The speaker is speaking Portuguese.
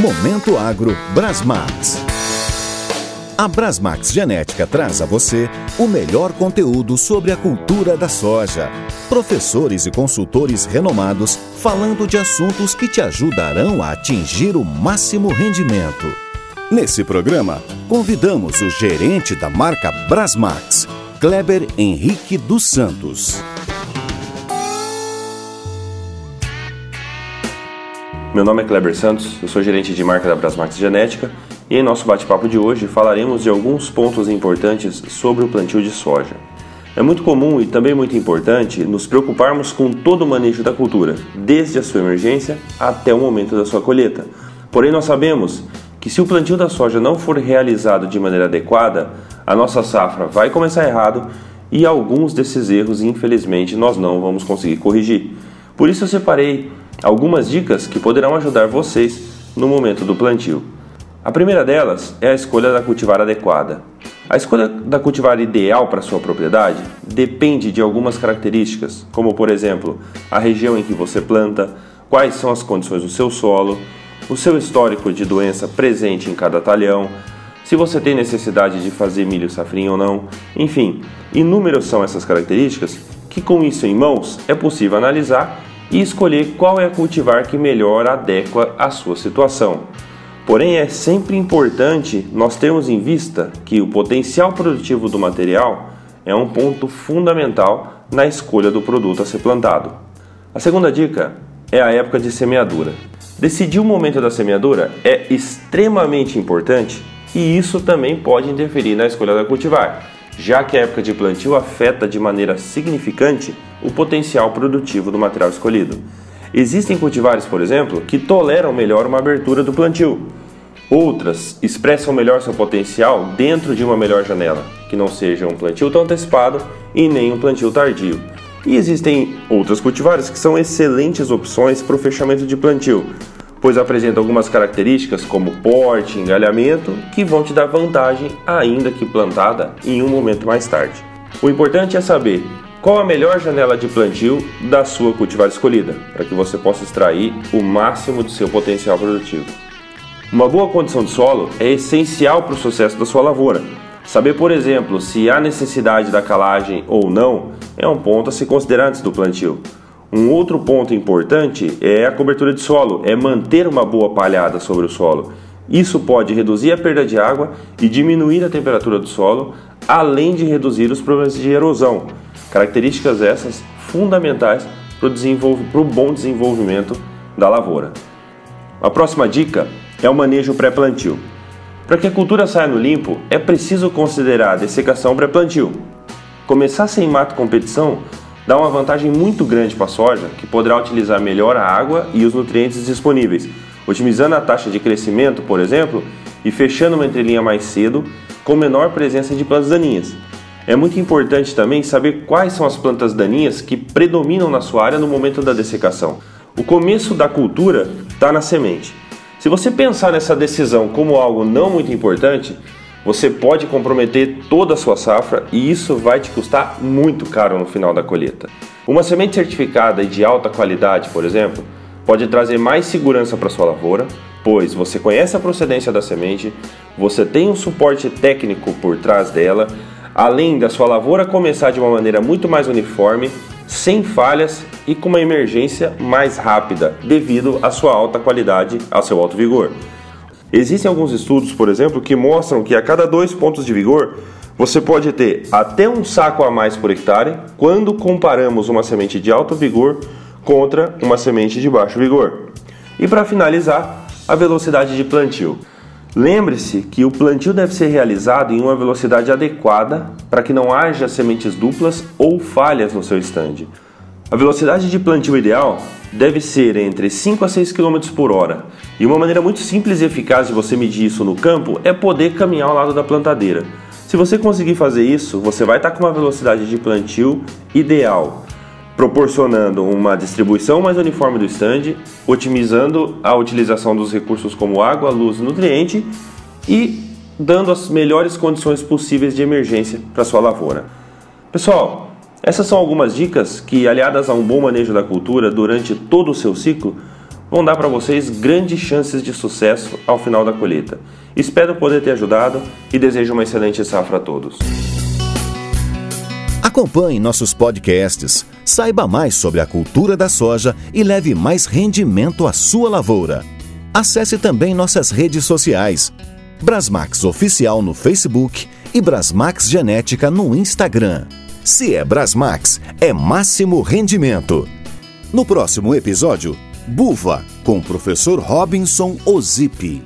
Momento Agro Brasmax. A Brasmax Genética traz a você o melhor conteúdo sobre a cultura da soja. Professores e consultores renomados falando de assuntos que te ajudarão a atingir o máximo rendimento. Nesse programa, convidamos o gerente da marca Brasmax, Kleber Henrique dos Santos. Meu nome é Kleber Santos, eu sou gerente de marca da Brasmax Genética e em nosso bate-papo de hoje falaremos de alguns pontos importantes sobre o plantio de soja. É muito comum e também muito importante nos preocuparmos com todo o manejo da cultura, desde a sua emergência até o momento da sua colheita. Porém, nós sabemos que se o plantio da soja não for realizado de maneira adequada, a nossa safra vai começar errado e alguns desses erros, infelizmente, nós não vamos conseguir corrigir. Por isso eu separei algumas dicas que poderão ajudar vocês no momento do plantio. A primeira delas é a escolha da cultivar adequada. A escolha da cultivar ideal para sua propriedade depende de algumas características, como por exemplo, a região em que você planta, quais são as condições do seu solo, o seu histórico de doença presente em cada talhão, se você tem necessidade de fazer milho safrinho ou não, enfim, inúmeras são essas características que com isso em mãos é possível analisar e escolher qual é a cultivar que melhor adequa à sua situação. Porém, é sempre importante nós termos em vista que o potencial produtivo do material é um ponto fundamental na escolha do produto a ser plantado. A segunda dica é a época de semeadura. Decidir o momento da semeadura é extremamente importante e isso também pode interferir na escolha da cultivar, já que a época de plantio afeta de maneira significante o potencial produtivo do material escolhido. Existem cultivares, por exemplo, que toleram melhor uma abertura do plantio. Outras expressam melhor seu potencial dentro de uma melhor janela, que não seja um plantio tão antecipado e nem um plantio tardio. E existem outras cultivares que são excelentes opções para o fechamento de plantio, pois apresentam algumas características como porte, engalhamento, que vão te dar vantagem ainda que plantada em um momento mais tarde. O importante é saber qual a melhor janela de plantio da sua cultivar escolhida, para que você possa extrair o máximo do seu potencial produtivo. Uma boa condição de solo é essencial para o sucesso da sua lavoura. Saber, por exemplo, se há necessidade da calagem ou não é um ponto a se considerar antes do plantio. Um outro ponto importante é a cobertura de solo, é manter uma boa palhada sobre o solo. Isso pode reduzir a perda de água e diminuir a temperatura do solo, além de reduzir os problemas de erosão. Características essas fundamentais para o bom desenvolvimento da lavoura. A próxima dica é o manejo pré-plantio. Para que a cultura saia no limpo, é preciso considerar a dessecação pré-plantio. Começar sem mato competição dá uma vantagem muito grande para a soja, que poderá utilizar melhor a água e os nutrientes disponíveis, otimizando a taxa de crescimento, por exemplo, e fechando uma entrelinha mais cedo, com menor presença de plantas daninhas. É muito importante também saber quais são as plantas daninhas que predominam na sua área no momento da dessecação. O começo da cultura está na semente. Se você pensar nessa decisão como algo não muito importante, você pode comprometer toda a sua safra e isso vai te custar muito caro no final da colheita. Uma semente certificada e de alta qualidade, por exemplo, pode trazer mais segurança para sua lavoura, pois você conhece a procedência da semente, você tem um suporte técnico por trás dela além da sua lavoura começar de uma maneira muito mais uniforme, sem falhas e com uma emergência mais rápida, devido à sua alta qualidade, ao seu alto vigor. Existem alguns estudos, por exemplo, que mostram que a cada dois pontos de vigor você pode ter até um saco a mais por hectare quando comparamos uma semente de alto vigor contra uma semente de baixo vigor. E para finalizar, a velocidade de plantio. Lembre-se que o plantio deve ser realizado em uma velocidade adequada para que não haja sementes duplas ou falhas no seu estande. A velocidade de plantio ideal deve ser entre 5 a 6 km por hora, e uma maneira muito simples e eficaz de você medir isso no campo é poder caminhar ao lado da plantadeira. Se você conseguir fazer isso, você vai estar com uma velocidade de plantio ideal proporcionando uma distribuição mais uniforme do stand, otimizando a utilização dos recursos como água, luz e nutriente e dando as melhores condições possíveis de emergência para sua lavoura. Pessoal, essas são algumas dicas que, aliadas a um bom manejo da cultura durante todo o seu ciclo, vão dar para vocês grandes chances de sucesso ao final da colheita. Espero poder ter ajudado e desejo uma excelente safra a todos. Acompanhe nossos podcasts, saiba mais sobre a cultura da soja e leve mais rendimento à sua lavoura. Acesse também nossas redes sociais. Brasmax Oficial no Facebook e Brasmax Genética no Instagram. Se é Brasmax, é máximo rendimento. No próximo episódio, Buva, com o professor Robinson Ozipi.